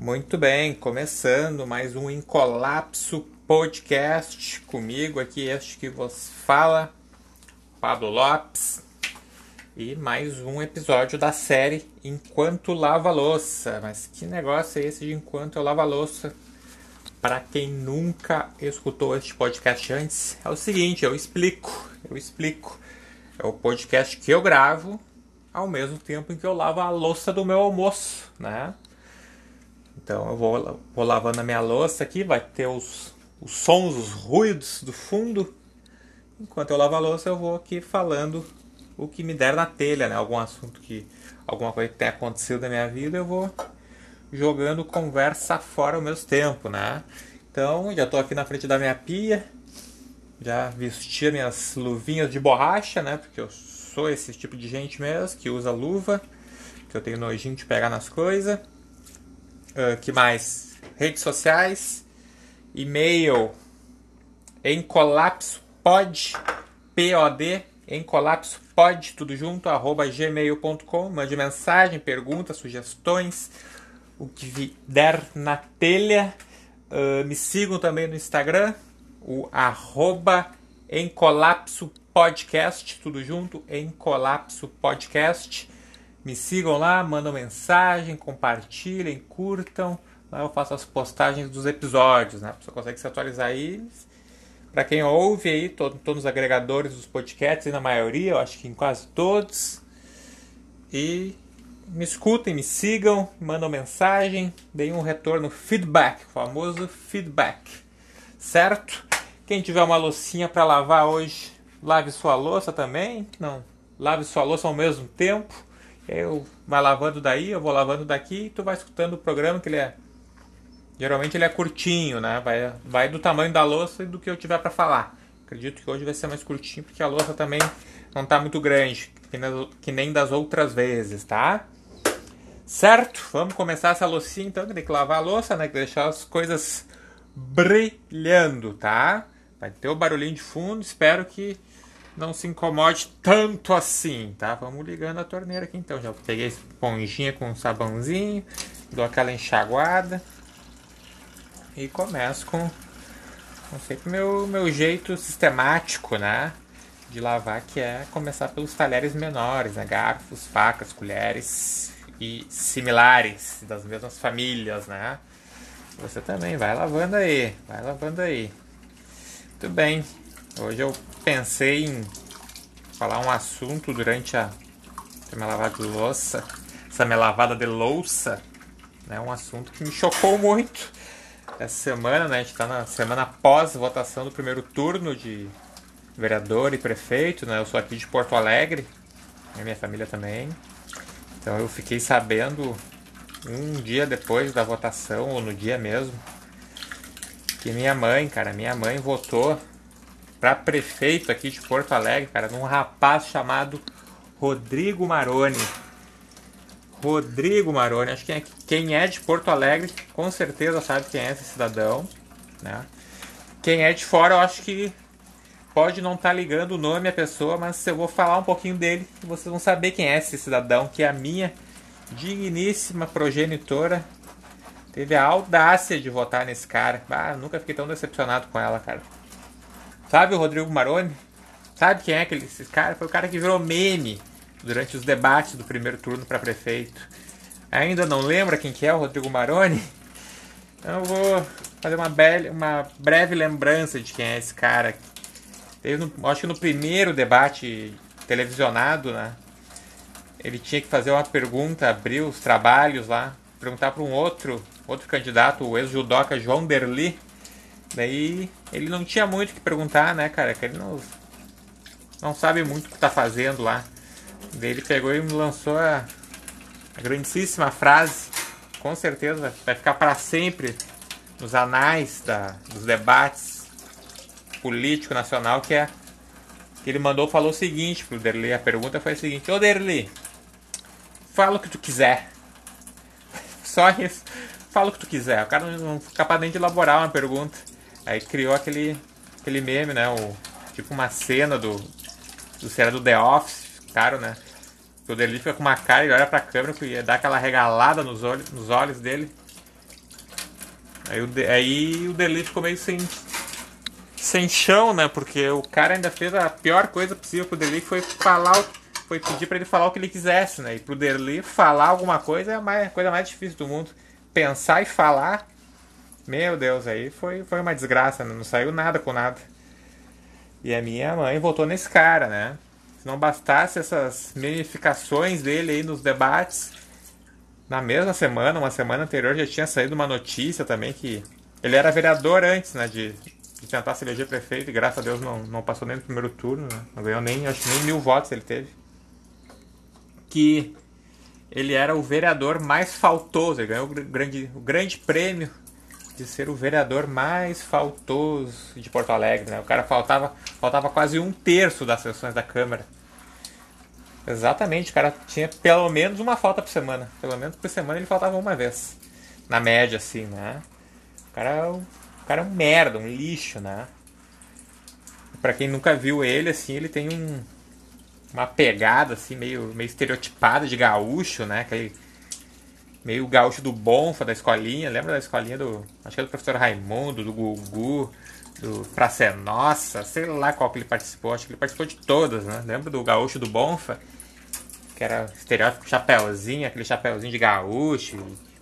Muito bem, começando mais um Incolapso Podcast comigo aqui, este que vos fala, Pablo Lopes, e mais um episódio da série Enquanto Lava Louça. Mas que negócio é esse de Enquanto Eu Lava Louça? Para quem nunca escutou este podcast antes, é o seguinte, eu explico, eu explico. É o podcast que eu gravo ao mesmo tempo em que eu lavo a louça do meu almoço, né? Então eu vou, vou lavando a minha louça aqui, vai ter os, os sons, os ruídos do fundo. Enquanto eu lavo a louça, eu vou aqui falando o que me der na telha, né? Algum assunto que. alguma coisa que tenha acontecido na minha vida, eu vou jogando conversa fora ao mesmo tempo, né? Então, já estou aqui na frente da minha pia, já vesti minhas luvinhas de borracha, né? Porque eu sou esse tipo de gente mesmo, que usa luva, que eu tenho nojinho de pegar nas coisas. Uh, que mais? Redes sociais, e-mail em colapso pod, P-O-D, em colapso pod, tudo junto, arroba gmail.com. Mande mensagem, perguntas, sugestões, o que der na telha. Uh, me sigam também no Instagram, o arroba em colapso podcast, tudo junto, em colapso podcast. Me sigam lá, mandam mensagem, compartilhem, curtam. Lá eu faço as postagens dos episódios, né? Você consegue se atualizar aí. Para quem ouve aí, todos os agregadores dos podcasts, na maioria, eu acho que em quase todos. E me escutem, me sigam, mandam mensagem, deem um retorno, feedback, o famoso feedback. Certo? Quem tiver uma loucinha para lavar hoje, lave sua louça também. Não, lave sua louça ao mesmo tempo eu vai lavando daí, eu vou lavando daqui e tu vai escutando o programa que ele é. Geralmente ele é curtinho, né? Vai, vai do tamanho da louça e do que eu tiver para falar. Acredito que hoje vai ser mais curtinho porque a louça também não tá muito grande, que nem das outras vezes, tá? Certo? Vamos começar essa loucinha então, tem que lavar a louça, né? Que deixar as coisas brilhando, tá? Vai ter o barulhinho de fundo, espero que não se incomode tanto assim, tá? Vamos ligando a torneira aqui então. Já peguei a esponjinha com um sabãozinho, dou aquela enxaguada e começo com, com sempre meu, meu jeito sistemático, né? De lavar, que é começar pelos talheres menores, né? Garfos, facas, colheres e similares, das mesmas famílias, né? Você também vai lavando aí, vai lavando aí. Muito bem. Hoje eu pensei em falar um assunto durante a minha lavada de louça, essa minha lavada de louça, né? Um assunto que me chocou muito essa semana, né? A gente está na semana após votação do primeiro turno de vereador e prefeito, né? Eu sou aqui de Porto Alegre, a minha família também. Então eu fiquei sabendo um dia depois da votação, ou no dia mesmo, que minha mãe, cara, minha mãe votou para prefeito aqui de Porto Alegre, cara, num rapaz chamado Rodrigo Maroni. Rodrigo Maroni, acho que é, quem é de Porto Alegre com certeza sabe quem é esse cidadão, né? Quem é de fora, eu acho que pode não estar tá ligando o nome à pessoa, mas eu vou falar um pouquinho dele vocês vão saber quem é esse cidadão, que é a minha digníssima progenitora teve a audácia de votar nesse cara. Ah, nunca fiquei tão decepcionado com ela, cara. Sabe o Rodrigo Maroni? Sabe quem é aquele esse cara? Foi o cara que virou meme durante os debates do primeiro turno para prefeito. Ainda não lembra quem que é o Rodrigo Maroni? Então eu vou fazer uma, bela, uma breve lembrança de quem é esse cara. Teve no, acho que no primeiro debate televisionado, né? Ele tinha que fazer uma pergunta, abrir os trabalhos lá, perguntar para um outro, outro candidato, o ex-judoca João Derli, Daí ele não tinha muito o que perguntar, né, cara? Que ele não, não sabe muito o que tá fazendo lá. Daí ele pegou e me lançou a, a grandíssima frase, com certeza vai ficar para sempre nos anais da, dos debates político nacional, que é que ele mandou falou o seguinte pro Derli. A pergunta foi a seguinte: Ô Derli, fala o que tu quiser. Só isso. Fala o que tu quiser. O cara não é capaz nem de elaborar uma pergunta. Aí criou aquele, aquele meme, né? O, tipo uma cena do, do série do The Office, claro, né? O Deli fica com uma cara e olha pra câmera e dá aquela regalada nos olhos, nos olhos dele. Aí o, aí o ficou meio sem, sem chão, né? Porque o cara ainda fez a pior coisa possível pro Deli, que foi falar, foi pedir para ele falar o que ele quisesse, né? E pro Deli falar alguma coisa é a coisa mais difícil do mundo. Pensar e falar, meu Deus, aí foi, foi uma desgraça, né? não saiu nada com nada. E a minha mãe votou nesse cara, né? Se não bastasse essas memificações dele aí nos debates, na mesma semana, uma semana anterior, já tinha saído uma notícia também que ele era vereador antes, né? De, de tentar se eleger prefeito e graças a Deus não, não passou nem no primeiro turno, né? Não ganhou nem, acho nem mil votos ele teve. Que ele era o vereador mais faltoso, ele ganhou o grande, o grande prêmio de ser o vereador mais faltoso de Porto Alegre. Né? O cara faltava, faltava quase um terço das sessões da Câmara. Exatamente, o cara tinha pelo menos uma falta por semana. Pelo menos por semana ele faltava uma vez. Na média, assim, né? O cara, é o cara é um merda, um lixo, né? Pra quem nunca viu ele, assim, ele tem um, uma pegada, assim, meio, meio estereotipada de gaúcho, né? Aquele meio gaúcho do Bonfa, da escolinha. Lembra da escolinha do. Acho que é do professor Raimundo, do Gugu, do Praça é Nossa, sei lá qual que ele participou. Acho que ele participou de todas, né? Lembra do gaúcho do Bonfa? Que era estereótipo chapéuzinho, aquele chapéuzinho de gaúcho,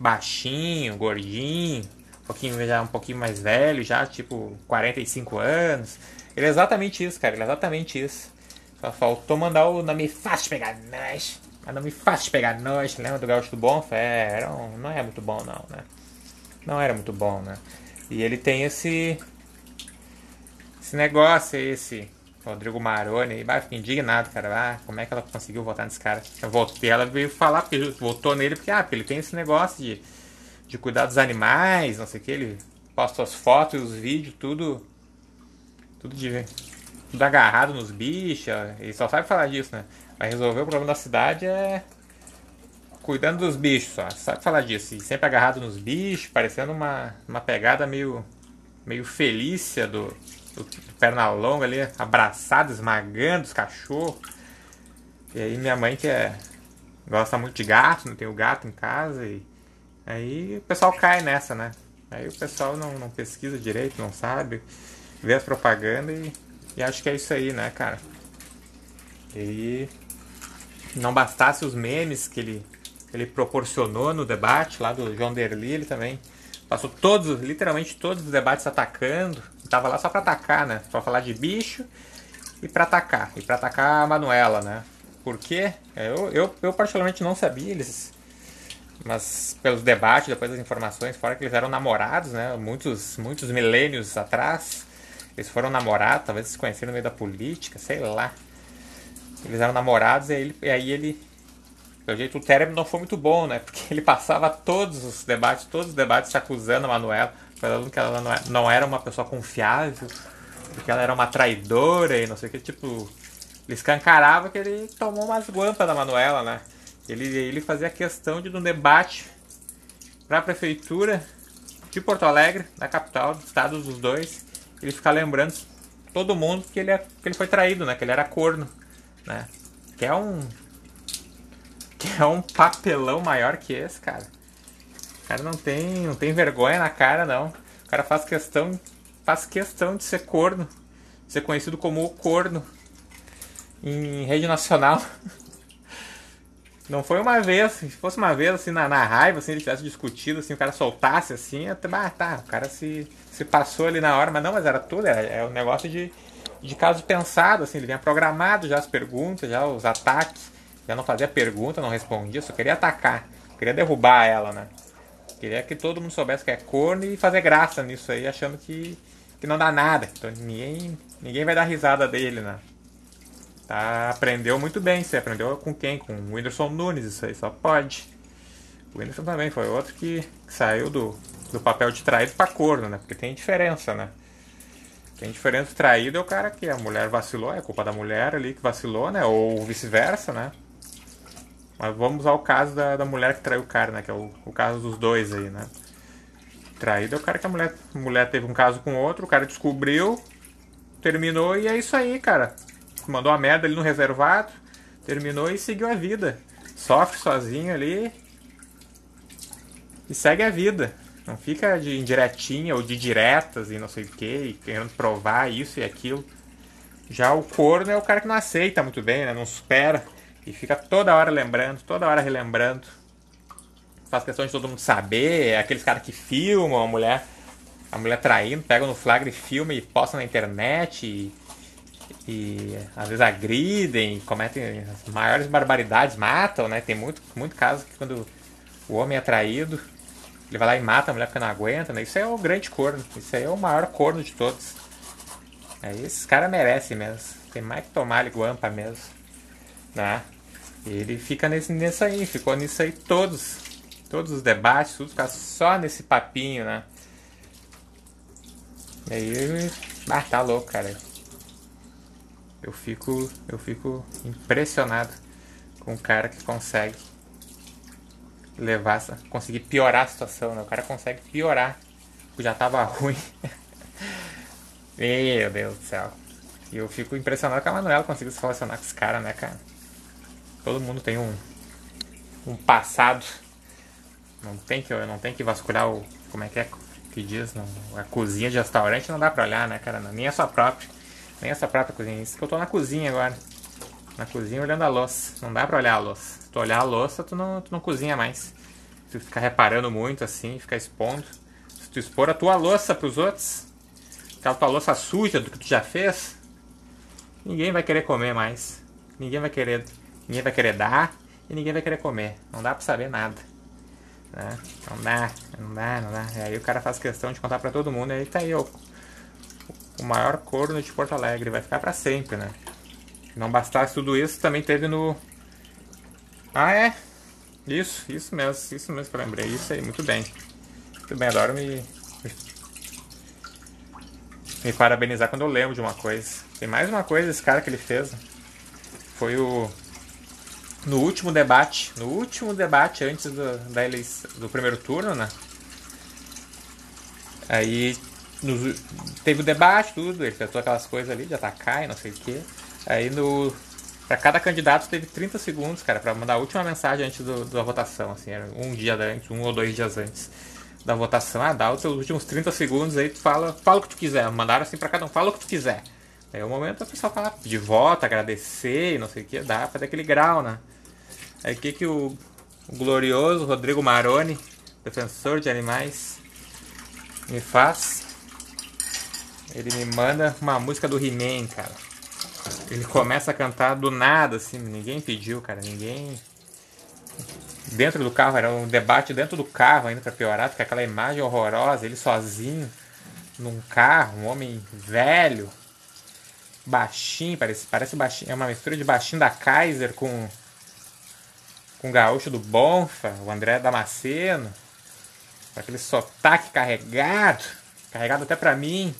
baixinho, gordinho, um pouquinho já um pouquinho mais velho, já tipo 45 anos. Ele é exatamente isso, cara, ele é exatamente isso. Só faltou mandar o nome fácil pegar nós. Mas não me faz pegar noite, lembra do Gaúcho do Bonfa? É, era um, não é muito bom não, né? Não era muito bom, né? E ele tem esse esse negócio esse Rodrigo Maroni aí, fica indignado, cara. Ah, como é que ela conseguiu votar nesse cara? Eu voltei, ela veio falar, porque votou nele, porque, ah, ele tem esse negócio de, de cuidar dos animais, não sei o que, ele posta as fotos os vídeos, tudo. Tudo de. Tudo agarrado nos bichos. Ele só sabe falar disso, né? Vai resolver o problema da cidade é cuidando dos bichos, só. Sabe falar disso? E sempre agarrado nos bichos, parecendo uma, uma pegada meio, meio felícia do, do, do perna longa ali, abraçado, esmagando os cachorros. E aí minha mãe que é, gosta muito de gato, não tem o gato em casa, e aí o pessoal cai nessa, né? Aí o pessoal não, não pesquisa direito, não sabe, vê as propagandas e, e acho que é isso aí, né, cara? E não bastasse os memes que ele, ele proporcionou no debate lá do João Derli, ele também passou todos, literalmente todos os debates atacando. Tava lá só para atacar, né? Pra falar de bicho e para atacar. E para atacar a Manuela, né? Por quê? Eu, eu, eu particularmente não sabia, eles. Mas pelos debates, depois das informações, fora que eles eram namorados, né? Muitos, muitos milênios atrás. Eles foram namorados, talvez se conheceram no meio da política, sei lá. Eles eram namorados e aí ele, e aí ele pelo jeito o término não foi muito bom, né? Porque ele passava todos os debates, todos os debates se acusando a Manuela, falando que ela não era uma pessoa confiável, porque ela era uma traidora e não sei o que, tipo, ele escancarava que ele tomou umas guampas da Manuela, né? Ele, ele fazia questão de um debate para a prefeitura de Porto Alegre, da capital, do estado dos dois, ele ficar lembrando todo mundo que ele, é, que ele foi traído, né? Que ele era corno né? Que é um. Que é um papelão maior que esse, cara. O cara não tem, não tem vergonha na cara, não. O cara faz questão. Faz questão de ser corno. De ser conhecido como o corno. Em rede nacional. Não foi uma vez, se fosse uma vez assim na, na raiva, assim, ele tivesse discutido, assim, o cara soltasse assim, até, ah, tá, o cara se, se passou ali na hora, mas não, mas era tudo, era, é um negócio de, de caso pensado, assim, ele vinha programado já as perguntas, já os ataques. Já não fazia pergunta, não respondia, só queria atacar. Queria derrubar ela, né? Queria que todo mundo soubesse que é corno e fazer graça nisso aí, achando que, que não dá nada. Então ninguém, ninguém vai dar risada dele, né? Tá, aprendeu muito bem. Você aprendeu com quem? Com o Whindersson Nunes, isso aí só pode. O Whindersson também foi outro que, que saiu do, do papel de traído pra corno, né? Porque tem diferença, né? Quem diferente traído é o cara que a mulher vacilou, é culpa da mulher ali que vacilou, né? Ou vice-versa, né? Mas vamos ao caso da, da mulher que traiu o cara, né? Que é o, o caso dos dois aí, né? Traído é o cara que a mulher, mulher teve um caso com outro, o cara descobriu, terminou e é isso aí, cara. Mandou a merda ali no reservado, terminou e seguiu a vida. Sofre sozinho ali e segue a vida. Não fica de indiretinha ou de diretas e não sei o que, querendo provar isso e aquilo. Já o corno é o cara que não aceita muito bem, né? Não supera. E fica toda hora lembrando, toda hora relembrando. Faz questão de todo mundo saber. É aqueles caras que filmam a mulher, a mulher traindo, pegam no flagra e filmam e postam na internet. E, e às vezes agridem, cometem as maiores barbaridades, matam, né? Tem muito, muito caso que quando o homem é traído, ele vai lá e mata a mulher porque não aguenta, né? Isso é o grande corno. Isso aí é o maior corno de todos. Aí esses caras merecem mesmo. Tem mais que tomar guampa mesmo. Né? Ele fica nesse, nisso aí, ficou nisso aí todos. Todos os debates, tudo fica só nesse papinho, né? E aí, ah, tá louco, cara. Eu fico, eu fico impressionado com o cara que consegue levar conseguir piorar a situação, né? O cara consegue piorar, porque já tava ruim. Meu Deus do céu. E eu fico impressionado que a Manuela conseguiu se relacionar com esse cara, né, cara? Todo mundo tem um, um passado. Não tem que, não tem que vasculhar o. Como é que é que diz? Não, a cozinha de restaurante não dá pra olhar, né, cara? Nem a sua própria. Nem a sua própria cozinha. Isso que eu tô na cozinha agora. Na cozinha olhando a louça. Não dá pra olhar a louça. Se tu olhar a louça, tu não, tu não cozinha mais. Se tu ficar reparando muito assim, ficar expondo. Se tu expor a tua louça pros outros, aquela tua louça suja do que tu já fez, ninguém vai querer comer mais. Ninguém vai querer, ninguém vai querer dar e ninguém vai querer comer. Não dá pra saber nada. Né? Não dá, não dá, não dá. E aí o cara faz questão de contar pra todo mundo e aí tá aí o, o maior corno de Porto Alegre. Vai ficar pra sempre, né? Não bastasse tudo isso, também teve no. Ah, é? Isso, isso mesmo, isso mesmo que eu lembrei. Isso aí, muito bem. Muito bem, adoro me. Me parabenizar quando eu lembro de uma coisa. Tem mais uma coisa esse cara que ele fez. Foi o. No último debate. No último debate antes do, da eleição, do primeiro turno, né? Aí. No, teve o debate, tudo, ele tentou aquelas coisas ali de atacar e não sei o que. Aí no. Pra cada candidato teve 30 segundos, cara, para mandar a última mensagem antes do, da votação, assim, era um dia antes, um ou dois dias antes da votação. Ah, dá os seus últimos 30 segundos aí, tu fala, fala o que tu quiser. Mandaram assim pra cada um, fala o que tu quiser. Aí é o momento a pessoa fala de voto, agradecer, não sei o que, dá pra dar aquele grau, né? Aí o que que o, o glorioso Rodrigo Maroni, defensor de animais, me faz? Ele me manda uma música do He-Man, cara. Ele começa a cantar do nada, assim, ninguém pediu, cara, ninguém. Dentro do carro, era um debate dentro do carro ainda para piorar, porque aquela imagem horrorosa, ele sozinho, num carro, um homem velho, baixinho, parece, parece baixinho, é uma mistura de baixinho da Kaiser com com o gaúcho do Bonfa, o André Damasceno, com aquele sotaque carregado, carregado até para mim.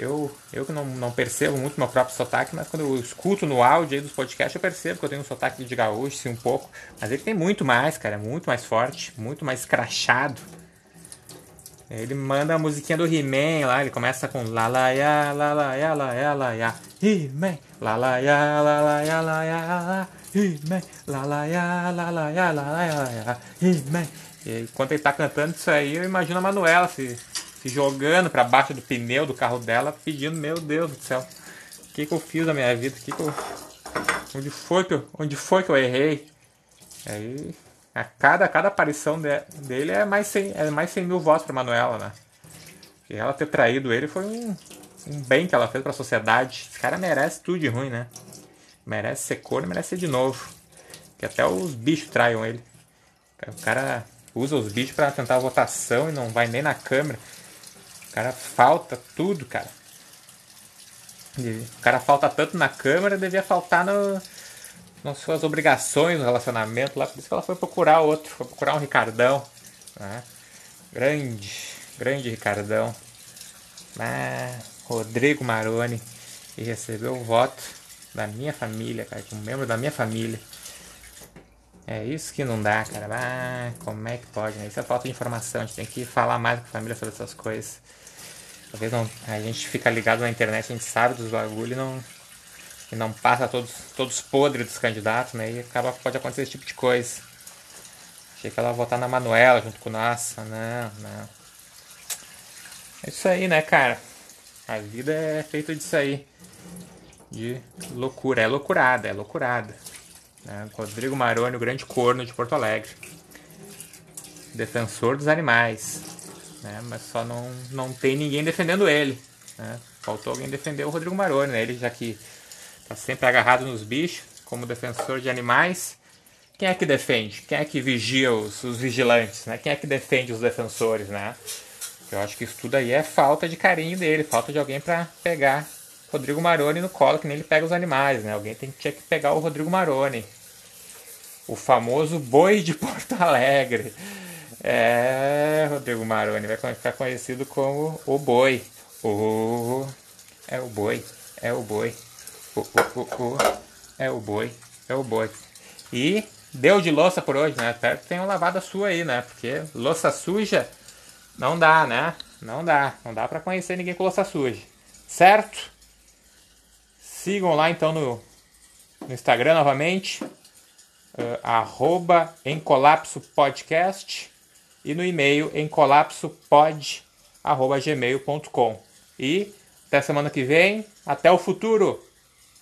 Eu, eu não, não percebo muito meu próprio sotaque, mas quando eu escuto no áudio aí dos podcasts, eu percebo que eu tenho um sotaque de gaúcho, sim, um pouco. Mas ele tem muito mais, cara, muito mais forte, muito mais crachado. Ele manda a musiquinha do He-Man lá, ele começa com la la ya, la la ya, la ya, la ya, He-Man, la la ya, la la ya, la ya, la He-Man, la la ya, la la ya, la la ya, He-Man. E enquanto ele tá cantando isso aí, eu imagino a Manuela se se jogando para baixo do pneu do carro dela, pedindo, meu Deus do céu, o que, que eu fiz na minha vida? Que que eu, onde, foi que eu, onde foi que eu errei? Aí, a cada, cada aparição de, dele é mais 100, é mais 100 mil votos para Manuela, né? E ela ter traído ele foi um, um bem que ela fez para a sociedade. Esse cara merece tudo de ruim, né? Merece ser corno, merece ser de novo. Que até os bichos traiam ele. O cara usa os bichos para tentar a votação e não vai nem na câmera. O cara falta tudo, cara. O cara falta tanto na câmera, devia faltar no, nas suas obrigações no relacionamento lá. Por isso que ela foi procurar outro, foi procurar um Ricardão. Né? Grande, grande Ricardão. Ah, Rodrigo Maroni. E recebeu o voto da minha família, cara, de um membro da minha família. É isso que não dá, cara. Ah, como é que pode, né? Isso é falta de informação. A gente tem que falar mais com a família sobre essas coisas. Talvez não, a gente fica ligado na internet, a gente sabe dos bagulho e não, e não passa todos, todos podres dos candidatos, né? E acaba, pode acontecer esse tipo de coisa. Achei que ela ia votar na Manuela junto com nossa. Não, não. É isso aí, né, cara? A vida é feita disso aí. De loucura. É loucurada, é loucurada. Né? Rodrigo Maroni, o grande corno de Porto Alegre. Defensor dos animais. Né? Mas só não, não tem ninguém defendendo ele. Né? Faltou alguém defender o Rodrigo Maroni, né? Ele já que tá sempre agarrado nos bichos, como defensor de animais. Quem é que defende? Quem é que vigia os, os vigilantes? Né? Quem é que defende os defensores, né? Eu acho que isso tudo aí é falta de carinho dele, falta de alguém para pegar Rodrigo Maroni no colo, que nem ele pega os animais, né? Alguém tem, tinha que pegar o Rodrigo Maroni. O famoso boi de Porto Alegre. É, Rodrigo Maroni vai ficar conhecido como o boi. O, é o boi, é o boi. O, o, o, o, é o boi, é o boi. E deu de louça por hoje, né? Espero que tenham lavado a sua aí, né? Porque louça suja não dá, né? Não dá. Não dá para conhecer ninguém com louça suja. Certo? Sigam lá então no, no Instagram novamente. Uh, arroba em colapso podcast e no e-mail em colapsopod arroba gmail.com e até semana que vem até o futuro